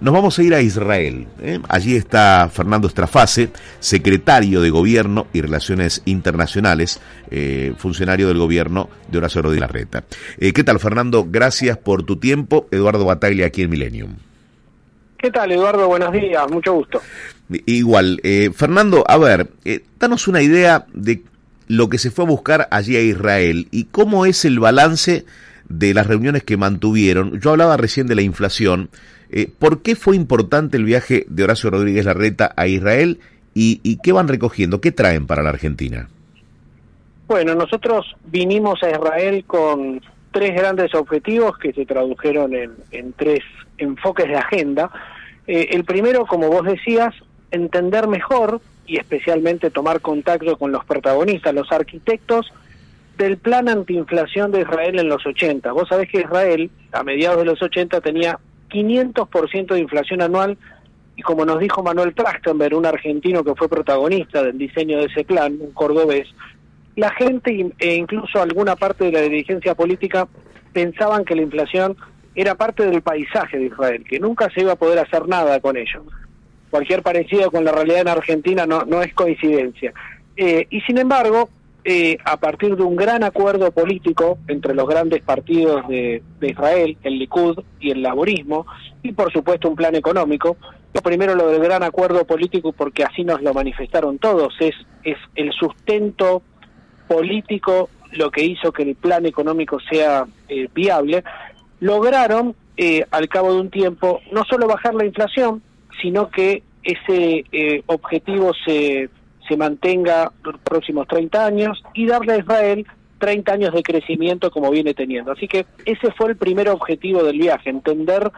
Nos vamos a ir a Israel. ¿eh? Allí está Fernando Estrafase, secretario de Gobierno y Relaciones Internacionales, eh, funcionario del gobierno de Horacio Rodríguez Larreta. Eh, ¿Qué tal, Fernando? Gracias por tu tiempo. Eduardo Bataglia aquí en Millennium. ¿Qué tal, Eduardo? Buenos días, mucho gusto. Igual. Eh, Fernando, a ver, eh, danos una idea de lo que se fue a buscar allí a Israel y cómo es el balance de las reuniones que mantuvieron. Yo hablaba recién de la inflación. Eh, ¿Por qué fue importante el viaje de Horacio Rodríguez Larreta a Israel y, y qué van recogiendo? ¿Qué traen para la Argentina? Bueno, nosotros vinimos a Israel con tres grandes objetivos que se tradujeron en, tres enfoques de agenda. Eh, el primero, como vos decías, entender mejor y especialmente tomar contacto con los protagonistas, los arquitectos del plan antiinflación de Israel en los 80. Vos sabés que Israel, a mediados de los 80, tenía 500% de inflación anual y como nos dijo Manuel Trachtenberg, un argentino que fue protagonista del diseño de ese plan, un cordobés, la gente e incluso alguna parte de la dirigencia política pensaban que la inflación era parte del paisaje de Israel, que nunca se iba a poder hacer nada con ello. Cualquier parecido con la realidad en Argentina no, no es coincidencia. Eh, y sin embargo, eh, a partir de un gran acuerdo político entre los grandes partidos de, Israel, el Likud y el laborismo, y por supuesto un plan económico. Lo primero lo del gran acuerdo político, porque así nos lo manifestaron todos, es, es el sustento político lo que hizo que el plan económico sea eh, viable, lograron eh, al cabo de un tiempo no solo bajar la inflación, sino que ese eh, objetivo se, se mantenga los próximos 30 años y darle a Israel 30 años de crecimiento como viene teniendo. Así que ese fue el primer objetivo del viaje, entender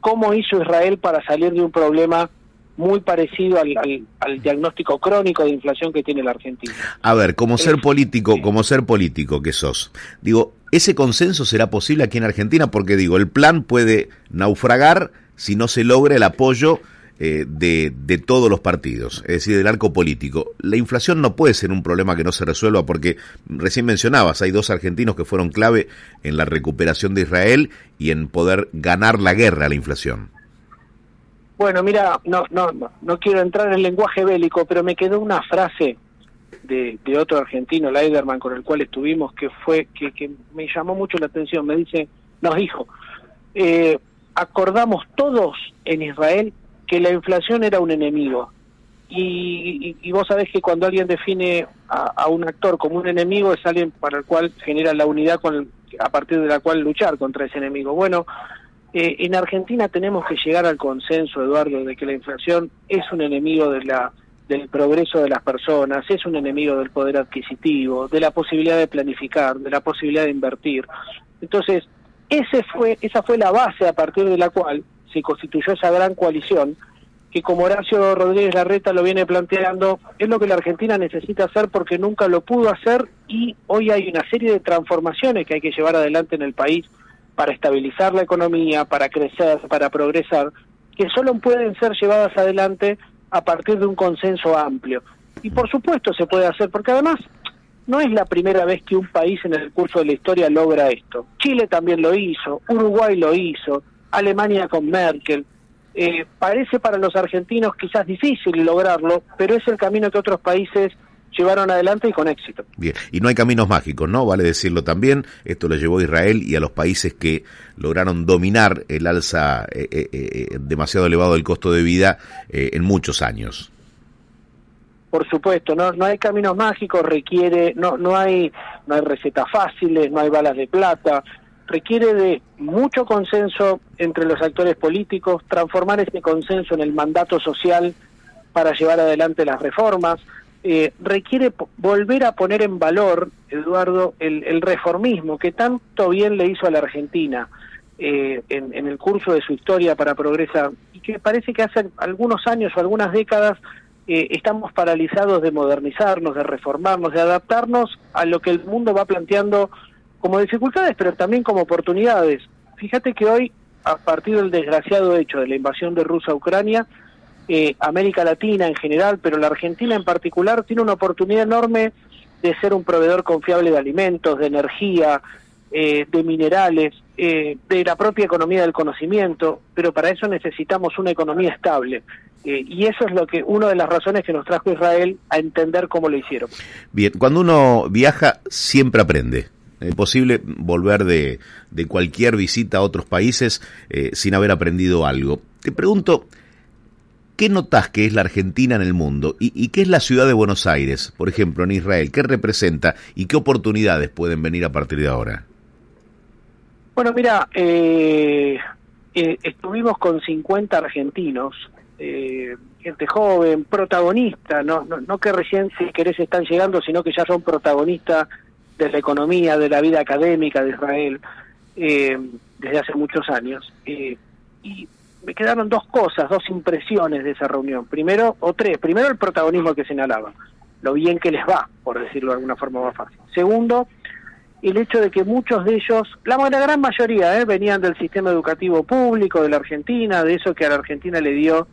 cómo hizo Israel para salir de un problema muy parecido al, al, al, diagnóstico crónico de inflación que tiene la Argentina. A ver, como ser político, como ser político que sos, digo, ¿ese consenso será posible aquí en Argentina? Porque digo, el plan puede naufragar si no se logra el apoyo eh, de, de todos los partidos, es decir, del arco político. La inflación no puede ser un problema que no se resuelva porque recién mencionabas, hay dos argentinos que fueron clave en la recuperación de Israel y en poder ganar la guerra a la inflación. Bueno, mira, no, no, no, quiero entrar en el lenguaje bélico, pero me quedó una frase de, de otro argentino, Leiderman, con el cual estuvimos, que fue que, que me llamó mucho la atención. Me dice, nos dijo, eh, acordamos todos en Israel que la inflación era un enemigo. Y, y, y vos sabés que cuando alguien define a, a, un actor como un enemigo es alguien para el cual genera la unidad con el, a partir de la cual luchar contra ese enemigo. Bueno, eh, en Argentina tenemos que llegar al consenso, Eduardo, de que la inflación es un enemigo de la, del progreso de las personas, es un enemigo del poder adquisitivo, de la posibilidad de planificar, de la posibilidad de invertir. Entonces, ese fue, esa fue la base a partir de la cual se constituyó esa gran coalición que como Horacio Rodríguez Larreta lo viene planteando, es lo que la Argentina necesita hacer porque nunca lo pudo hacer y hoy hay una serie de transformaciones que hay que llevar adelante en el país para estabilizar la economía, para crecer, para progresar, que solo pueden ser llevadas adelante a partir de un consenso amplio. Y por supuesto se puede hacer, porque además no es la primera vez que un país en el curso de la historia logra esto. Chile también lo hizo, Uruguay lo hizo, Alemania con Merkel. Eh, parece para los argentinos quizás difícil lograrlo, pero es el camino que otros países llevaron adelante y con éxito. Bien, y no hay caminos mágicos, ¿no? Vale decirlo también, esto lo llevó a Israel y a los países que lograron dominar el alza eh, eh, eh, demasiado elevado del costo de vida eh, en muchos años. Por supuesto, no, no hay caminos mágicos, requiere, no, no hay, no hay recetas fáciles, no hay balas de plata, requiere de mucho consenso entre los actores políticos, transformar ese consenso en el mandato social para llevar adelante las reformas, eh, requiere volver a poner en valor, Eduardo, el, el, reformismo que tanto bien le hizo a la Argentina eh, en, el curso de su historia para progresar. y que parece que hace algunos años o algunas décadas eh, estamos paralizados de modernizarnos, de reformarnos, de adaptarnos a lo que el mundo va planteando como dificultades, pero también como oportunidades. Fíjate que hoy, a partir del desgraciado hecho de la invasión de Rusia a Ucrania, eh, América Latina en general, pero la Argentina en particular, tiene una oportunidad enorme de ser un proveedor confiable de alimentos, de energía, eh, de minerales, eh, de la propia economía del conocimiento, pero para eso necesitamos una economía estable. Eh, y eso es lo que una de las razones que nos trajo Israel a entender cómo lo hicieron. Bien, cuando uno viaja siempre aprende. Es posible volver de, de cualquier visita a otros países sin haber aprendido algo. Te pregunto, ¿Qué notas que es la Argentina en el mundo? ¿Y, qué es la ciudad de Buenos Aires, por ejemplo, en Israel? ¿Qué representa y qué oportunidades pueden venir a partir de ahora? Bueno, mira, eh, eh, estuvimos con 50 argentinos, eh, gente joven, protagonista, no, no, que recién si querés están llegando, sino que ya son protagonistas de la economía, de la vida académica de Israel desde hace muchos años. y me quedaron dos cosas, dos impresiones de esa reunión. Primero, o tres. Primero, el protagonismo que señalaba, lo bien que les va, por decirlo de alguna forma más fácil. Segundo, el hecho de que muchos de ellos, la, gran mayoría, ¿eh? venían del sistema educativo público de la Argentina, de eso que a la Argentina le dio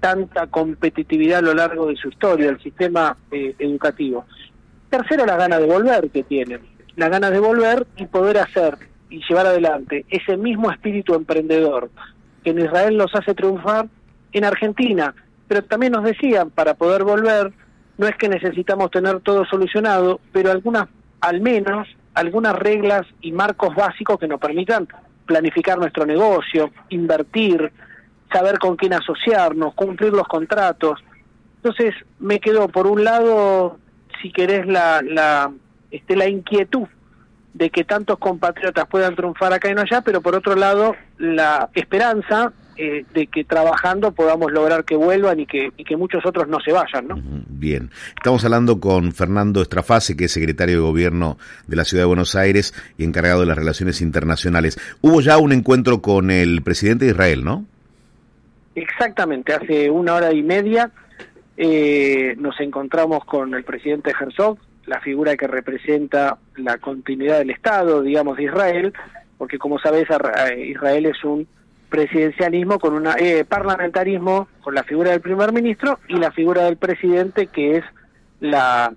tanta competitividad a lo largo de su historia, el sistema eh, educativo. Tercero, las ganas de volver que tienen, las ganas de volver y poder hacer y llevar adelante ese mismo espíritu emprendedor que en Israel los hace triunfar en Argentina. Pero también nos decían, para poder volver, no es que necesitamos tener todo solucionado, pero algunas, al menos, algunas reglas y marcos básicos que nos permitan planificar nuestro negocio, invertir, saber con quién asociarnos, cumplir los contratos. Entonces me quedó por un lado, si querés, la, la, este, la inquietud de que tantos compatriotas puedan triunfar acá y no allá, pero por otro lado la esperanza eh, de que trabajando podamos lograr que vuelvan y que, y que muchos otros no se vayan, ¿no? Bien, estamos hablando con Fernando Estrafase, que es secretario de Gobierno de la Ciudad de Buenos Aires y encargado de las relaciones internacionales. Hubo ya un encuentro con el presidente de Israel, ¿no? Exactamente, hace una hora y media eh, nos encontramos con el presidente Herzog, la figura que representa la continuidad del Estado, digamos, de Israel, porque como sabes, eh, Israel es un presidencialismo con una eh, parlamentarismo con la figura del primer ministro y la figura del presidente que es la,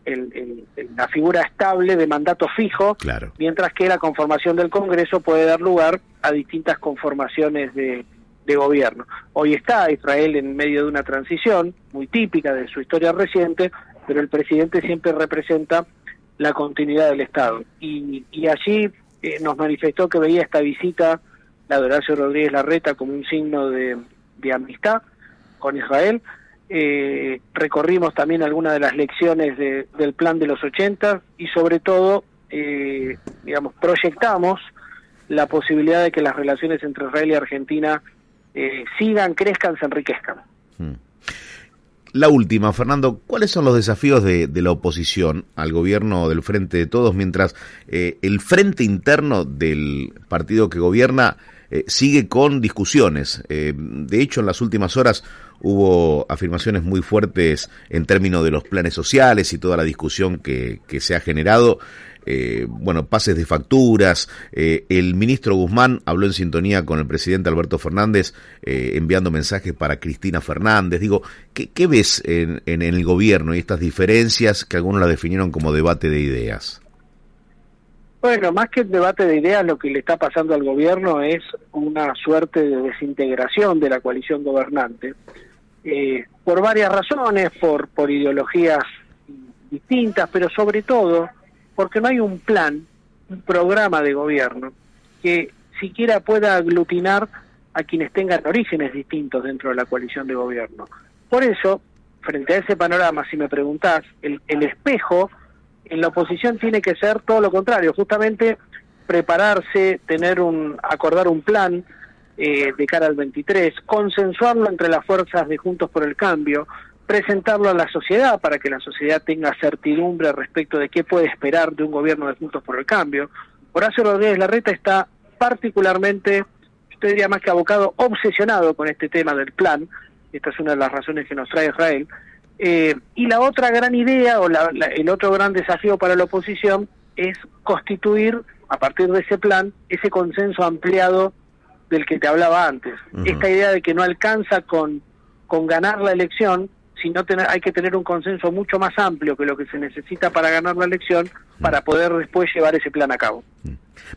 la figura estable de mandato fijo, claro. mientras que la conformación del Congreso puede dar lugar a distintas conformaciones de, de gobierno. Hoy está Israel en medio de una transición muy típica de su historia reciente, pero el presidente siempre representa la continuidad del Estado. Y, allí eh, nos manifestó que veía esta visita, la de Horacio Rodríguez Larreta, como un signo de, amistad con Israel. Eh, recorrimos también algunas de las lecciones del plan de los 80 y sobre todo, eh, digamos, proyectamos la posibilidad de que las relaciones entre Israel y Argentina sigan, crezcan, se enriquezcan. Hmm. La última, Fernando, ¿cuáles son los desafíos de, la oposición al gobierno del Frente de Todos mientras eh, el frente interno del partido que gobierna eh, sigue con discusiones? Eh, de hecho, en las últimas horas hubo afirmaciones muy fuertes en términos de los planes sociales y toda la discusión que se ha generado eh, bueno, pases de facturas. Eh, el ministro Guzmán habló en sintonía con el presidente Alberto Fernández, eh, enviando mensajes para Cristina Fernández. Digo, ¿qué, ves en, en, el gobierno y estas diferencias que algunos la definieron como debate de ideas? Bueno, más que el debate de ideas, lo que le está pasando al gobierno es una suerte de desintegración de la coalición gobernante. por varias razones, por, por ideologías distintas, pero sobre todo porque no hay un plan, un programa de gobierno que siquiera pueda aglutinar a quienes tengan orígenes distintos dentro de la coalición de gobierno. Por eso, frente a ese panorama, si me preguntás, el, espejo en la oposición tiene que ser todo lo contrario, justamente prepararse, tener un, acordar un plan eh, de cara al 23, consensuarlo entre las fuerzas de Juntos por el Cambio, presentarlo a la sociedad para que la sociedad tenga certidumbre respecto de qué puede esperar de un gobierno de Juntos por el Cambio. Horacio Rodríguez Larreta está particularmente te diría más que abocado, obsesionado con este tema del plan. Esta es una de las razones que nos trae Israel. Eh, y la otra gran idea o la, el otro gran desafío para la oposición es constituir, a partir de ese plan, ese consenso ampliado del que te hablaba antes. Esta idea de que no alcanza con, con ganar la elección, sino tener, hay que tener un consenso mucho más amplio que lo que se necesita para ganar la elección para poder después llevar ese plan a cabo.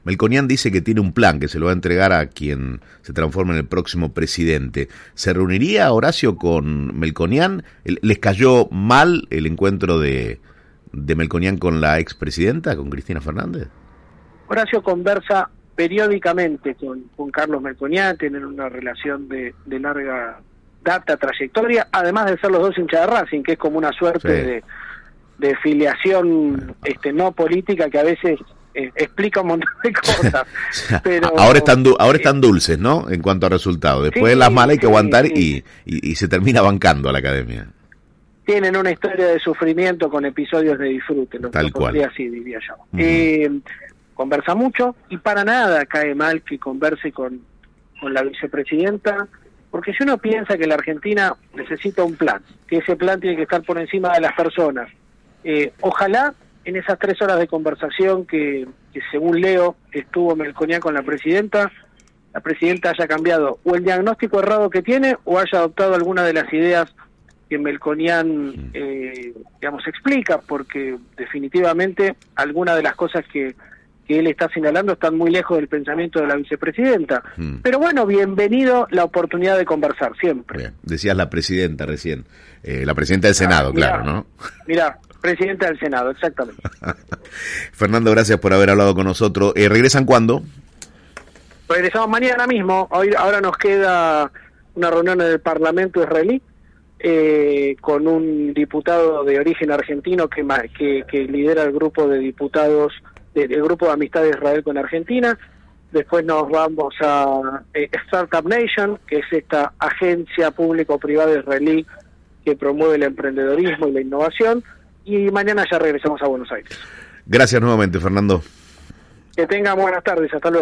Melconian dice que tiene un plan que se lo va a entregar a quien se transforme en el próximo presidente. ¿Se reuniría Horacio con Melconian? ¿Les cayó mal el encuentro de, de Melconian con la expresidenta, con Cristina Fernández? Horacio conversa periódicamente con, con Carlos Melconian, tienen una relación de, de larga data, trayectoria, además de ser los dos hinchas de Racing, que es como una suerte de, de filiación este, no política que a veces eh, explica un montón de cosas. pero, ahora están ahora están dulces, ¿no? En cuanto a resultados. Después de las malas hay que aguantar y, y, se termina bancando a la academia. Tienen una historia de sufrimiento con episodios de disfrute, lo Tal cual. así diría yo. eh, conversa mucho y para nada cae mal que converse con, con la vicepresidenta, porque si uno piensa que la Argentina necesita un plan, que ese plan tiene que estar por encima de las personas, eh, ojalá en esas tres horas de conversación que, que según leo estuvo Melconian con la presidenta, la presidenta haya cambiado o el diagnóstico errado que tiene o haya adoptado alguna de las ideas que Melconian, eh, digamos, explica, porque definitivamente algunas de las cosas que, que él está señalando están muy lejos del pensamiento de la vicepresidenta. Mm. Pero bueno, bienvenido la oportunidad de conversar, siempre. Bien. Decías la presidenta recién, eh, la presidenta del Senado, ah, claro, ¿no? Mira, presidenta del Senado, exactamente. Fernando, gracias por haber hablado con nosotros. Eh, ¿Regresan cuándo? Regresamos mañana mismo. Hoy, ahora nos queda una reunión en el Parlamento israelí eh, con un diputado de origen argentino que, que, que lidera el grupo de diputados del grupo de amistad de Israel con Argentina. Después nos vamos a eh, Startup Nation, que es esta agencia público-privada israelí que promueve el emprendedorismo y la innovación. Y mañana ya regresamos a Buenos Aires. Gracias nuevamente, Fernando. Que tengan buenas tardes. Hasta luego.